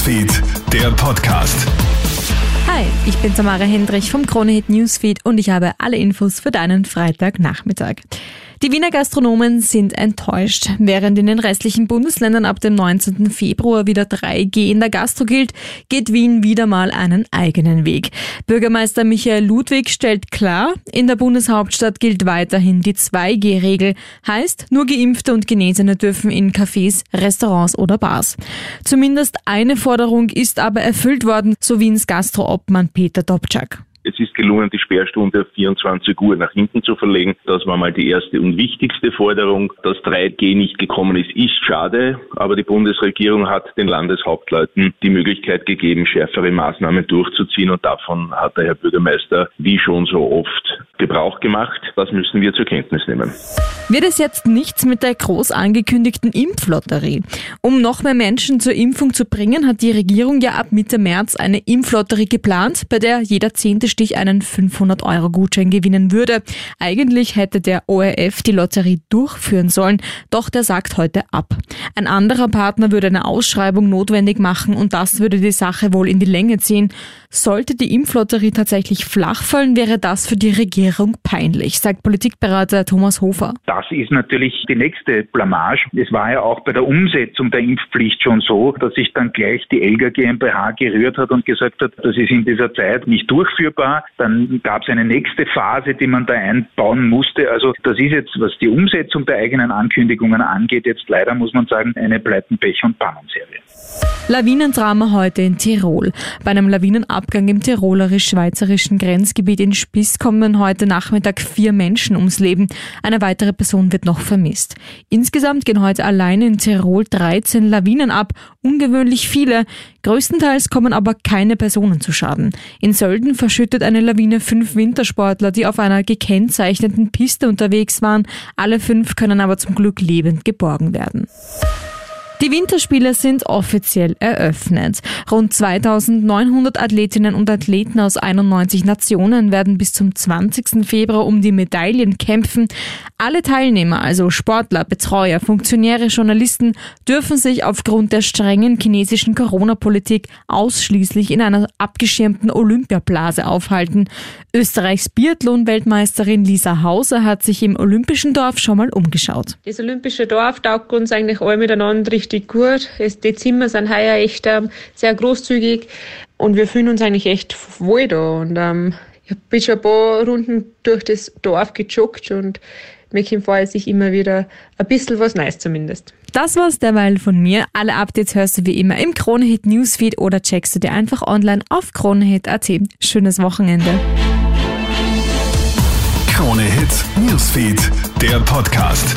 Newsfeed, der Podcast. Hi, ich bin Tamara Hendrich vom Kronehit Newsfeed und ich habe alle Infos für deinen Freitagnachmittag. Die Wiener Gastronomen sind enttäuscht. Während in den restlichen Bundesländern ab dem 19. Februar wieder 3G in der Gastro gilt, geht Wien wieder mal einen eigenen Weg. Bürgermeister Michael Ludwig stellt klar, in der Bundeshauptstadt gilt weiterhin die 2G-Regel. Heißt, nur Geimpfte und Genesene dürfen in Cafés, Restaurants oder Bars. Zumindest eine Forderung ist aber erfüllt worden, so Wiens Gastro-Obmann Peter Dobczak. Es ist gelungen, die Sperrstunde auf 24 Uhr nach hinten zu verlegen. Das war mal die erste und wichtigste Forderung. Dass 3G nicht gekommen ist, ist schade, aber die Bundesregierung hat den Landeshauptleuten die Möglichkeit gegeben, schärfere Maßnahmen durchzuziehen und davon hat der Herr Bürgermeister wie schon so oft Gebrauch gemacht. Das müssen wir zur Kenntnis nehmen. Wird es jetzt nichts mit der groß angekündigten Impflotterie? Um noch mehr Menschen zur Impfung zu bringen, hat die Regierung ja ab Mitte März eine Impflotterie geplant, bei der jeder zehnte Stich einen 500-Euro-Gutschein gewinnen würde. Eigentlich hätte der ORF die Lotterie durchführen sollen, doch der sagt heute ab. Ein anderer Partner würde eine Ausschreibung notwendig machen und das würde die Sache wohl in die Länge ziehen. Sollte die Impflotterie tatsächlich flach fallen, wäre das für die Regierung peinlich, sagt Politikberater Thomas Hofer. Das ist natürlich die nächste Blamage. Es war ja auch bei der Umsetzung der Impfpflicht schon so, dass sich dann gleich die Elga GmbH gerührt hat und gesagt hat, das ist in dieser Zeit nicht durchführbar. Dann gab es eine nächste Phase, die man da einbauen musste. Also das ist jetzt, was die Umsetzung der eigenen Ankündigungen angeht, jetzt leider muss man sagen, eine Pleiten, Pech und Pannenserie. Lawinendrama heute in Tirol. Bei einem Lawinenabgang im tirolerisch-schweizerischen Grenzgebiet in Spiss kommen heute Nachmittag vier Menschen ums Leben. Eine weitere Person wird noch vermisst. Insgesamt gehen heute allein in Tirol 13 Lawinen ab, ungewöhnlich viele. Größtenteils kommen aber keine Personen zu Schaden. In Sölden verschüttet eine Lawine fünf Wintersportler, die auf einer gekennzeichneten Piste unterwegs waren. Alle fünf können aber zum Glück lebend geborgen werden. Die Winterspiele sind offiziell eröffnet. Rund 2900 Athletinnen und Athleten aus 91 Nationen werden bis zum 20. Februar um die Medaillen kämpfen. Alle Teilnehmer, also Sportler, Betreuer, Funktionäre, Journalisten, dürfen sich aufgrund der strengen chinesischen Corona-Politik ausschließlich in einer abgeschirmten Olympiablase aufhalten. Österreichs Biathlon-Weltmeisterin Lisa Hauser hat sich im Olympischen Dorf schon mal umgeschaut. Das Olympische Dorf taugt uns eigentlich alle miteinander richtig richtig gut. Die Zimmer sind heuer echt ähm, sehr großzügig und wir fühlen uns eigentlich echt wohl da. Und ähm, ich bin schon ein paar Runden durch das Dorf gejoggt und mir kommt sich immer wieder ein bisschen was Neues zumindest. Das war's derweil von mir. Alle Updates hörst du wie immer im Kronehit Newsfeed oder checkst du dir einfach online auf kronehit.at. Schönes Wochenende. Kronehit Newsfeed, der Podcast.